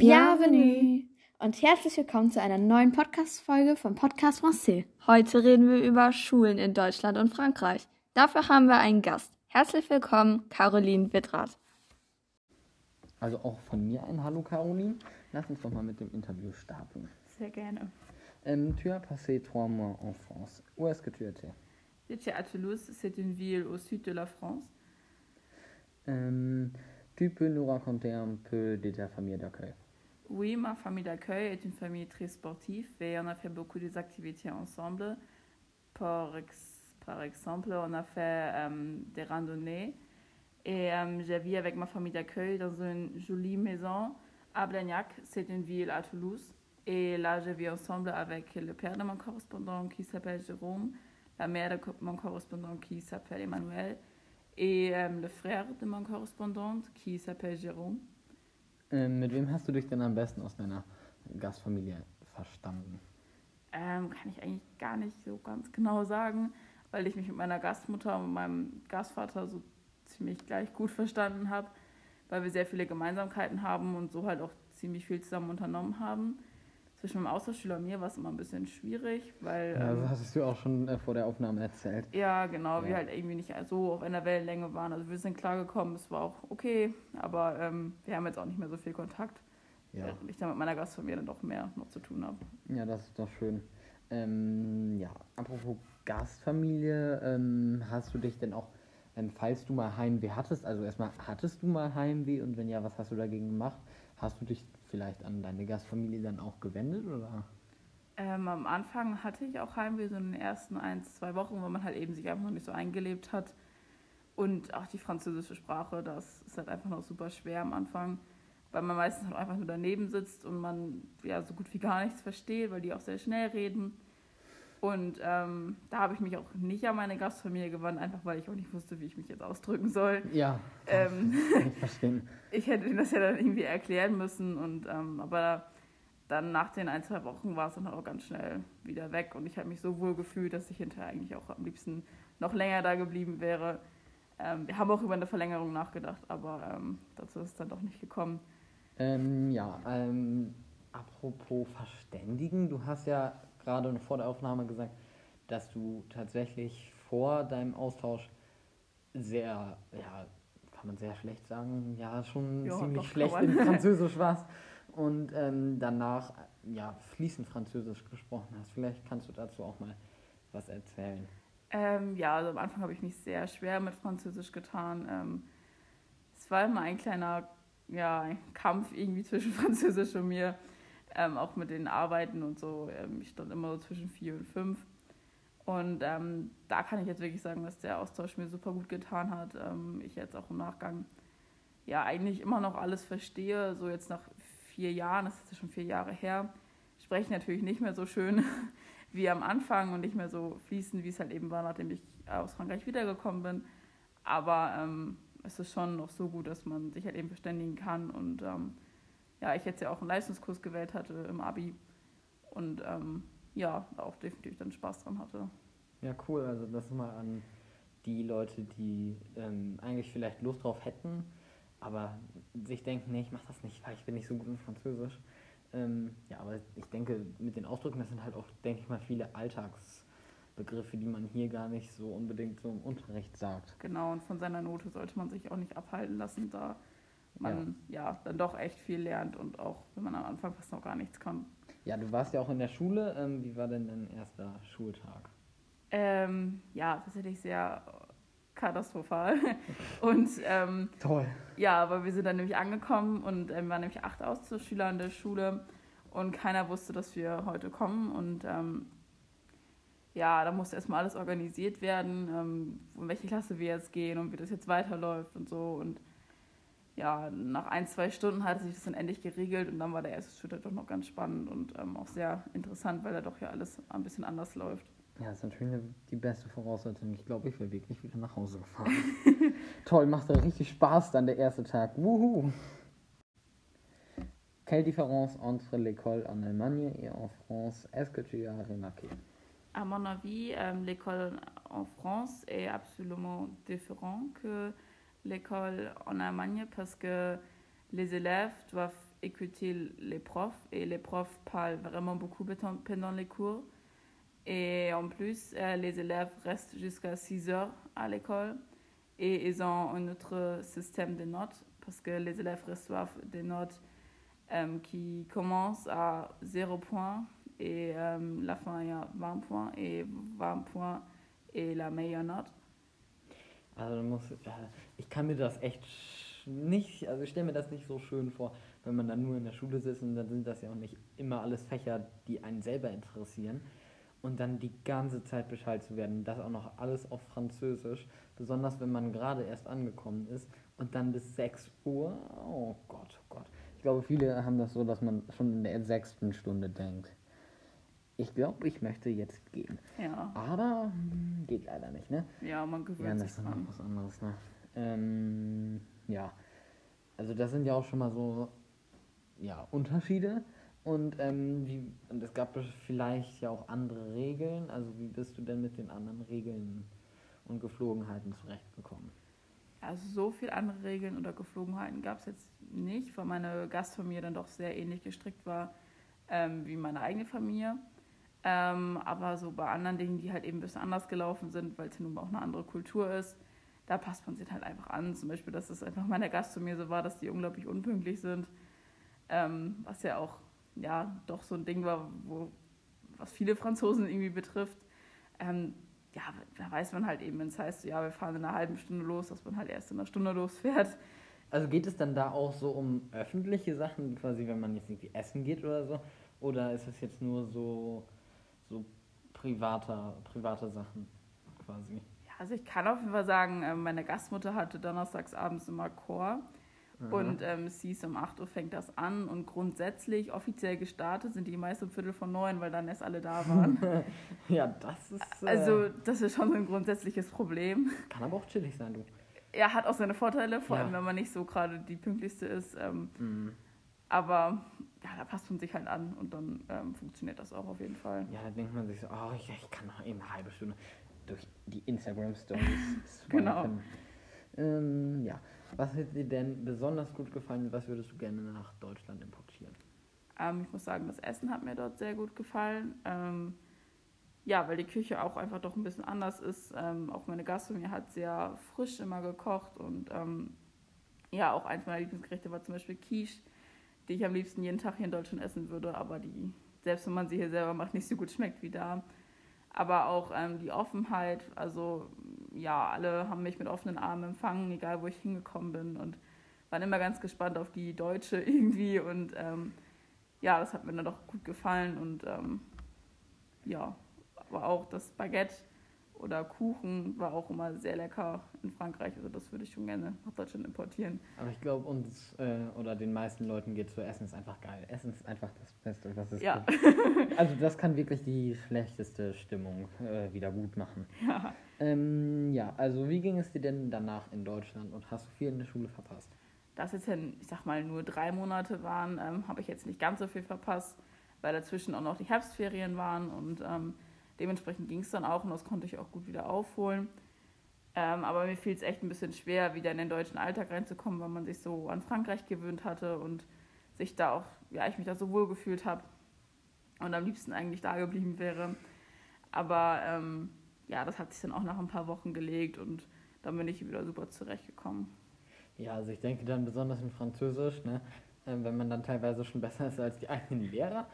Bienvenue und herzlich willkommen zu einer neuen Podcast-Folge von Podcast Français. Heute reden wir über Schulen in Deutschland und Frankreich. Dafür haben wir einen Gast. Herzlich willkommen, Caroline Wittrath. Also auch von mir ein Hallo Caroline. Lass uns doch mal mit dem Interview starten. Sehr gerne. Euh, tu as passé trois mois en France. Où est-ce que tu étais J'étais à Toulouse, c'est une ville au sud de la France. Euh, Tu peux nous raconter un peu de ta famille d'accueil Oui, ma famille d'accueil est une famille très sportive et on a fait beaucoup d'activités ensemble. Par, ex- par exemple, on a fait euh, des randonnées et euh, j'ai vécu avec ma famille d'accueil dans une jolie maison à Blagnac. C'est une ville à Toulouse. Et là, j'ai vécu ensemble avec le père de mon correspondant qui s'appelle Jérôme, la mère de mon correspondant qui s'appelle Emmanuel et euh, le frère de mon correspondant qui s'appelle Jérôme. Äh, Mit wem hast du dich denn am besten aus deiner Gastfamilie verstanden? Ähm, kann ich eigentlich gar nicht so ganz genau sagen, weil ich mich mit meiner Gastmutter und meinem Gastvater so ziemlich gleich gut verstanden habe, weil wir sehr viele Gemeinsamkeiten haben und so halt auch ziemlich viel zusammen unternommen haben. Zwischen meinem Austauschschüler und mir war es immer ein bisschen schwierig, weil Ja, ähm, das hattest du auch schon äh, vor der Aufnahme erzählt. ja, genau, wir Ja. halt irgendwie nicht so auf einer Wellenlänge waren. Also wir sind klargekommen, es war auch okay, aber ähm, wir haben jetzt auch nicht mehr so viel Kontakt, Ja, während ich dann mit meiner Gastfamilie dann doch mehr noch zu tun habe. ja das ist doch schön. Ähm, ja, apropos Gastfamilie, ähm, hast du dich denn auch, ähm, falls du mal Heimweh hattest, also erstmal, hattest du mal Heimweh und wenn ja, was hast du dagegen gemacht? Hast du dich vielleicht an deine Gastfamilie dann auch gewendet oder? Ähm, am Anfang hatte ich auch Heimweh, so in den ersten ein, zwei Wochen, weil man halt eben sich einfach noch nicht so eingelebt hat. Und auch die französische Sprache, das ist halt einfach noch super schwer am Anfang, weil man meistens halt einfach nur daneben sitzt und man ja so gut wie gar nichts versteht, weil die auch sehr schnell reden. Und ähm, da habe ich mich auch nicht an meine Gastfamilie gewandt, einfach weil ich auch nicht wusste, wie ich mich jetzt ausdrücken soll. Ja, Ähm, ich verstehen. ich hätte ihnen das ja dann irgendwie erklären müssen und ähm, aber dann nach den ein, zwei Wochen war es dann auch ganz schnell wieder weg und ich habe mich so wohl gefühlt, dass ich hinterher eigentlich auch am liebsten noch länger da geblieben wäre. Ähm, wir haben auch über eine Verlängerung nachgedacht, aber ähm, dazu ist es dann doch nicht gekommen. Ähm, ja, apropos Verständigen, du hast ja gerade vor der Aufnahme gesagt, dass du tatsächlich vor deinem Austausch sehr, ja, kann man sehr schlecht sagen, ja, schon Ja, ziemlich schlecht in Französisch warst und ähm, danach, ja, fließend Französisch gesprochen hast. Vielleicht kannst du dazu auch mal was erzählen. Ähm, ja, also am Anfang habe ich mich sehr schwer mit Französisch getan. Ähm, es war immer ein kleiner ja, ein Kampf irgendwie zwischen Französisch und mir, ähm, auch mit den Arbeiten und so. Ähm, ich stand immer so zwischen vier und fünf. Und ähm, da kann ich jetzt wirklich sagen, dass der Austausch mir super gut getan hat. Ähm, ich jetzt auch im Nachgang ja eigentlich immer noch alles verstehe. So jetzt nach vier Jahren, das ist ja schon vier Jahre her, spreche ich natürlich nicht mehr so schön wie am Anfang und nicht mehr so fließend, wie es halt eben war, nachdem ich aus Frankreich wiedergekommen bin. Aber ähm, es ist schon noch so gut, dass man sich halt eben verständigen kann. Und ähm, ja, ich jetzt ja auch einen Leistungskurs gewählt hatte im Abi und ähm, ja, auch definitiv dann Spaß dran hatte. Ja, cool. Also das mal an die Leute, die ähm, eigentlich vielleicht Lust drauf hätten, aber sich denken, nee, ich mach das nicht, weil ich bin nicht so gut in Französisch. Ähm, ja, aber ich denke, mit den Ausdrücken, das sind halt auch, denke ich mal, viele Alltagsbegriffe, die man hier gar nicht so unbedingt so im Unterricht sagt. Genau, und von seiner Note sollte man sich auch nicht abhalten lassen, da man ja, dann doch echt viel lernt und auch, wenn man am Anfang fast noch gar nichts kann. Ja, du warst ja auch in der Schule. Ähm, wie war denn dein erster Schultag? Ähm, ja, tatsächlich sehr katastrophal. Und ähm, Toll. ja, aber wir sind dann nämlich angekommen und ähm, waren nämlich acht Austauschschüler in der Schule und keiner wusste, dass wir heute kommen. Und ähm, ja, da musste erstmal alles organisiert werden, ähm, in welche Klasse wir jetzt gehen und wie das jetzt weiterläuft und so. Und ja, nach ein, zwei Stunden hatte sich das dann endlich geregelt und dann war der erste Schultag doch noch ganz spannend und ähm, auch sehr interessant, weil da doch ja alles ein bisschen anders läuft. Ja, das ist natürlich eine, die beste Voraussetzung. Ich glaube, ich wäre wirklich wieder nach Hause gefahren. Toll, macht da richtig Spaß dann der erste Tag. Wuhu! Quelle différence entre l'école en Allemagne et en France est-ce que tu as remarqué À mon avis, euh, l'école en France est absolument différente que l'école en Allemagne parce que les élèves doivent écouter les profs et les profs parlent vraiment beaucoup pendant les cours. Et en plus, euh, les élèves restent jusqu'à 6 heures à l'école et ils ont un autre système de notes parce que les élèves reçoivent des notes euh, qui commencent à 0 points et euh, la fin est à 20 points et 20 points est la meilleure note. Also muss, ich kann mir das echt nicht, also ich stelle mir das nicht so schön vor, wenn man dann nur in der Schule sitzt und dann sind das ja auch nicht immer alles Fächer, die einen selber interessieren. Und dann die ganze Zeit Bescheid zu werden, das auch noch alles auf Französisch, besonders wenn man gerade erst angekommen ist und dann bis 6 Uhr, oh Gott, oh Gott. Ich glaube, viele haben das so, dass man schon in der sechsten Stunde denkt, ich glaube, ich möchte jetzt gehen. Ja, Aber hm, geht leider nicht, ne? ja man gewöhnt Ja, das sich ist dann auch dran. was anderes, ne? Ähm, ja. Also das sind ja auch schon mal so ja, Unterschiede. Und, ähm, wie, und es gab vielleicht ja auch andere Regeln. Also wie bist du denn mit den anderen Regeln und Geflogenheiten zurechtgekommen? Also so viel andere Regeln oder Geflogenheiten gab es jetzt nicht, weil meine Gastfamilie dann doch sehr ähnlich gestrickt war ähm, wie meine eigene Familie. Ähm, aber so bei anderen Dingen, die halt eben ein bisschen anders gelaufen sind, weil es ja nun auch eine andere Kultur ist, da passt man sich halt einfach an. Zum Beispiel, dass es einfach meiner Gastfamilie so war, dass die unglaublich unpünktlich sind. Ähm, was ja auch ja doch so ein Ding war, wo, was viele Franzosen irgendwie betrifft. Ähm, ja, da weiß man halt eben, wenn es heißt, ja, wir fahren in einer halben Stunde los, dass man halt erst in einer Stunde losfährt. Also geht es dann da auch so um öffentliche Sachen, quasi wenn man jetzt irgendwie essen geht oder so? Oder ist es jetzt nur so privater, private Sachen quasi? Ja, also ich kann auf jeden Fall sagen, ähm, meine Gastmutter hatte donnerstags abends immer Chor. Aha. Und ähm, es hieß, um 8 Uhr fängt das an und grundsätzlich offiziell gestartet sind die meist um Viertel von neun, weil dann erst alle da waren. ja, das ist. Äh, Also das ist schon so ein grundsätzliches Problem. kann aber auch chillig sein, du. Er hat auch seine Vorteile, vor Ja. allem wenn man nicht so gerade die pünktlichste ist. Ähm, Mhm. Aber ja, da passt man sich halt an und dann ähm, funktioniert das auch auf jeden Fall. Ja, da denkt man sich so, oh, ich, ich kann noch eben eine halbe Stunde durch die Instagram-Stories Genau. Ähm, ja, was hat dir denn besonders gut gefallen? Was würdest du gerne nach Deutschland importieren? Ähm, ich muss sagen, das Essen hat mir dort sehr gut gefallen. Ähm, ja, weil die Küche auch einfach doch ein bisschen anders ist. Ähm, auch meine Gastfamilie hat sehr frisch immer gekocht und ähm, ja, auch eins meiner Lieblingsgerichte war zum Beispiel Quiche, die ich am liebsten jeden Tag hier in Deutschland essen würde, aber die, selbst wenn man sie hier selber macht, nicht so gut schmeckt wie da. Aber auch ähm, die Offenheit, also ja, alle haben mich mit offenen Armen empfangen, egal wo ich hingekommen bin und waren immer ganz gespannt auf die Deutsche irgendwie und ähm, ja, das hat mir dann doch gut gefallen und ähm, ja, aber auch das Baguette oder Kuchen war auch immer sehr lecker in Frankreich, also das würde ich schon gerne nach Deutschland importieren. Aber ich glaube, uns äh, oder den meisten Leuten geht so, Essen ist einfach geil. Essen ist einfach das Beste, was es Ja. gibt. Also das kann wirklich die schlechteste Stimmung äh, wieder gut machen. Ja. Ähm, ja, also wie ging es dir denn danach in Deutschland und hast du viel in der Schule verpasst? Da es jetzt, ja, ich sag mal, nur drei Monate waren, ähm, habe ich jetzt nicht ganz so viel verpasst, weil dazwischen auch noch die Herbstferien waren und ähm, dementsprechend ging es dann auch und das konnte ich auch gut wieder aufholen. Ähm, aber mir fiel es echt ein bisschen schwer, wieder in den deutschen Alltag reinzukommen, weil man sich so an Frankreich gewöhnt hatte und sich da auch, ja, ich mich da so wohl gefühlt habe und am liebsten eigentlich da geblieben wäre. Aber ähm, ja, das hat sich dann auch nach ein paar Wochen gelegt und dann bin ich wieder super zurechtgekommen. Ja, also ich denke dann besonders in Französisch, ne, äh, wenn man dann teilweise schon besser ist als die eigenen Lehrer.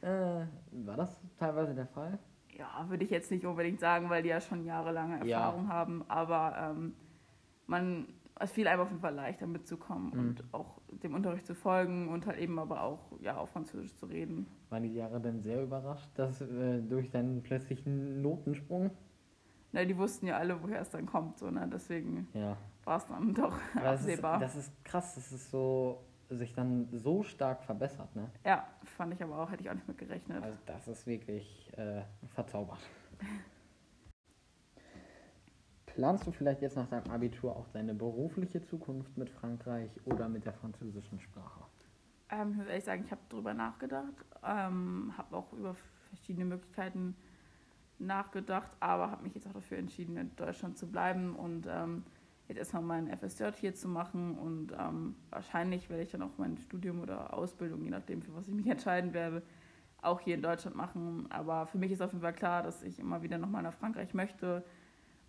Äh, war das teilweise der Fall? Ja, würde ich jetzt nicht unbedingt sagen, weil die ja schon jahrelange Ja. Erfahrung haben, aber ähm, man, es fiel einem auf jeden Fall leichter mitzukommen Mhm. und auch dem Unterricht zu folgen und halt eben aber auch ja, auf Französisch zu reden. Waren die Lehrer denn sehr überrascht, dass äh, durch deinen plötzlichen Notensprung? Na, die wussten ja alle, woher es dann kommt, so, ne? deswegen Ja. war es dann doch Aber das ist, absehbar. das ist krass, dass es so sich dann so stark verbessert, ne? ja, fand ich aber auch, hätte ich auch nicht mit gerechnet. Also das ist wirklich äh, verzaubert. Planst du vielleicht jetzt nach deinem Abitur auch deine berufliche Zukunft mit Frankreich oder mit der französischen Sprache? Ähm, ich muss ehrlich sagen, ich habe darüber nachgedacht, ähm, habe auch über verschiedene Möglichkeiten nachgedacht, aber habe mich jetzt auch dafür entschieden, in Deutschland zu bleiben. Und ähm, jetzt erstmal mein FSJ hier zu machen und ähm, wahrscheinlich werde ich dann auch mein Studium oder Ausbildung, je nachdem, für was ich mich entscheiden werde, auch hier in Deutschland machen. Aber für mich ist auf jeden Fall klar, dass ich immer wieder nochmal nach Frankreich möchte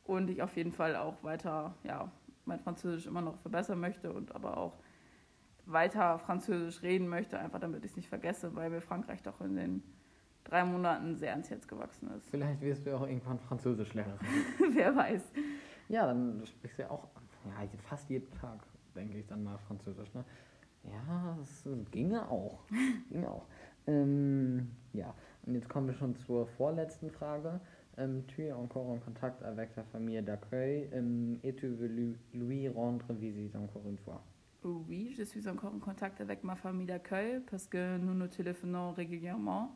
und ich auf jeden Fall auch weiter, ja, mein Französisch immer noch verbessern möchte und aber auch weiter Französisch reden möchte, einfach damit ich es nicht vergesse, weil mir Frankreich doch in den drei Monaten sehr ans Herz gewachsen ist. Vielleicht wirst du auch irgendwann Französischlehrerin. Wer weiß. Ja, dann sprichst du ja auch ja, fast jeden Tag, denke ich, dann mal Französisch. Ne? Ja, das ginge auch. ginge auch. Ähm, ja, und jetzt kommen wir schon zur vorletzten Frage. Ähm, tu es encore en contact avec ta famille d'accueil ähm, et tu veux lui rendre visite encore une fois Oui, je suis encore en contact avec ma famille d'accueil parce que nous nous téléphonons régulièrement.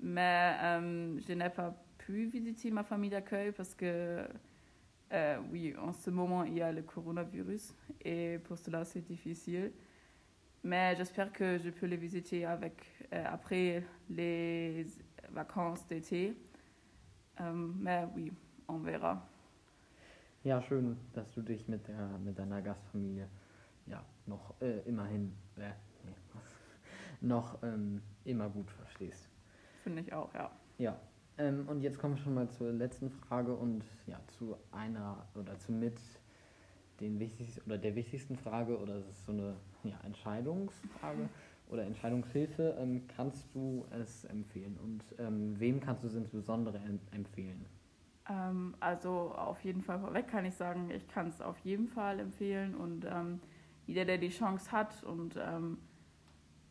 Mais euh, je n'ai pas pu visiter ma famille d'accueil parce que, euh, oui, en ce moment, il y a le coronavirus et pour cela, c'est difficile. Mais j'espère que je peux les visiter avec, euh, après les vacances d'été. Ähm, mais oui, on verra. Ja, schön, dass du dich mit, der, mit deiner Gastfamilie ja noch äh, immerhin äh, nee, noch ähm, immer gut verstehst. Finde ich auch, ja. Ja. Ähm, und jetzt kommen wir schon mal zur letzten Frage und ja, zu einer oder zu mit den wichtigsten oder der wichtigsten Frage oder es ist so eine ja, Entscheidungsfrage oder Entscheidungshilfe. Ähm, kannst du es empfehlen und ähm, wem kannst du es insbesondere empfehlen? Ähm, also auf jeden Fall vorweg kann ich sagen, ich kann es auf jeden Fall empfehlen und ähm, jeder, der die Chance hat und ähm,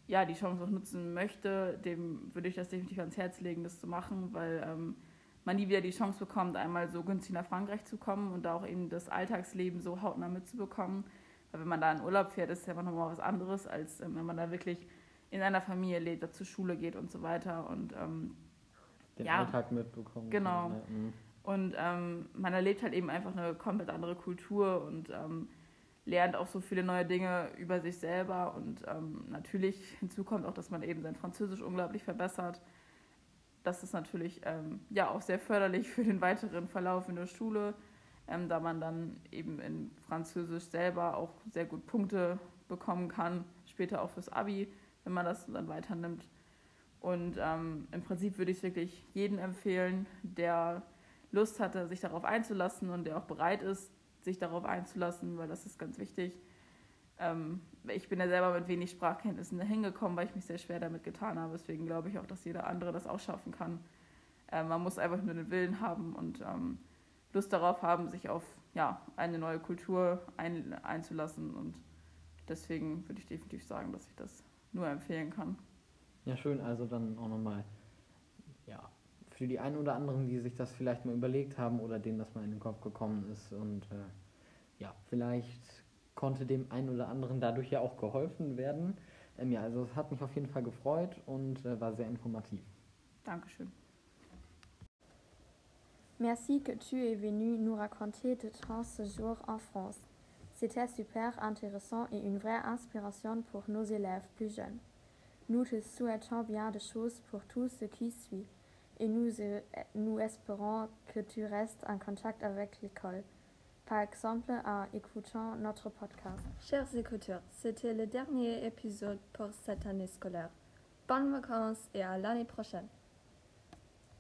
ja, die Chance auch nutzen möchte, dem würde ich das definitiv ans Herz legen, das zu machen, weil ähm, man nie wieder die Chance bekommt, einmal so günstig nach Frankreich zu kommen und da auch eben das Alltagsleben so hautnah mitzubekommen. Weil wenn man da in Urlaub fährt, ist es ja immer nochmal was anderes, als ähm, wenn man da wirklich in einer Familie lebt, da zur Schule geht und so weiter. Und ähm, den ja, Alltag mitbekommen. Genau. Ne? Mhm. Und ähm, man erlebt halt eben einfach eine komplett andere Kultur und ähm, lernt auch so viele neue Dinge über sich selber und ähm, natürlich hinzu kommt auch, dass man eben sein Französisch unglaublich verbessert. Das ist natürlich ähm, ja auch sehr förderlich für den weiteren Verlauf in der Schule, ähm, da man dann eben in Französisch selber auch sehr gut Punkte bekommen kann, später auch fürs Abi, wenn man das dann weiternimmt. Und ähm, im Prinzip würde ich es wirklich jedem empfehlen, der Lust hatte, sich darauf einzulassen und der auch bereit ist, sich darauf einzulassen, weil das ist ganz wichtig. Ähm, ich bin ja selber mit wenig Sprachkenntnissen dahin gekommen, weil ich mich sehr schwer damit getan habe. Deswegen glaube ich auch, dass jeder andere das auch schaffen kann. Ähm, man muss einfach nur den Willen haben und ähm, Lust darauf haben, sich auf ja, eine neue Kultur ein, einzulassen. Und deswegen würde ich definitiv sagen, dass ich das nur empfehlen kann. Ja, schön. Also dann auch nochmal, ja, für die einen oder anderen, die sich das vielleicht mal überlegt haben oder denen das mal in den Kopf gekommen ist. Und äh, ja, vielleicht konnte dem einen oder anderen dadurch ja auch geholfen werden. Ähm, ja, also es hat mich auf jeden Fall gefreut und äh, war sehr informativ. Dankeschön. Merci que tu es venu nous raconter de ton séjour en France. C'était super intéressant et une vraie inspiration pour nos élèves plus jeunes. Nous te souhaitons bien de choses pour tout ce qui suit et nous, nous espérons que tu restes en contact avec l'école, par exemple en écoutant notre podcast. Chers écouteurs, c'était le dernier épisode pour cette année scolaire. Bonnes vacances et à l'année prochaine.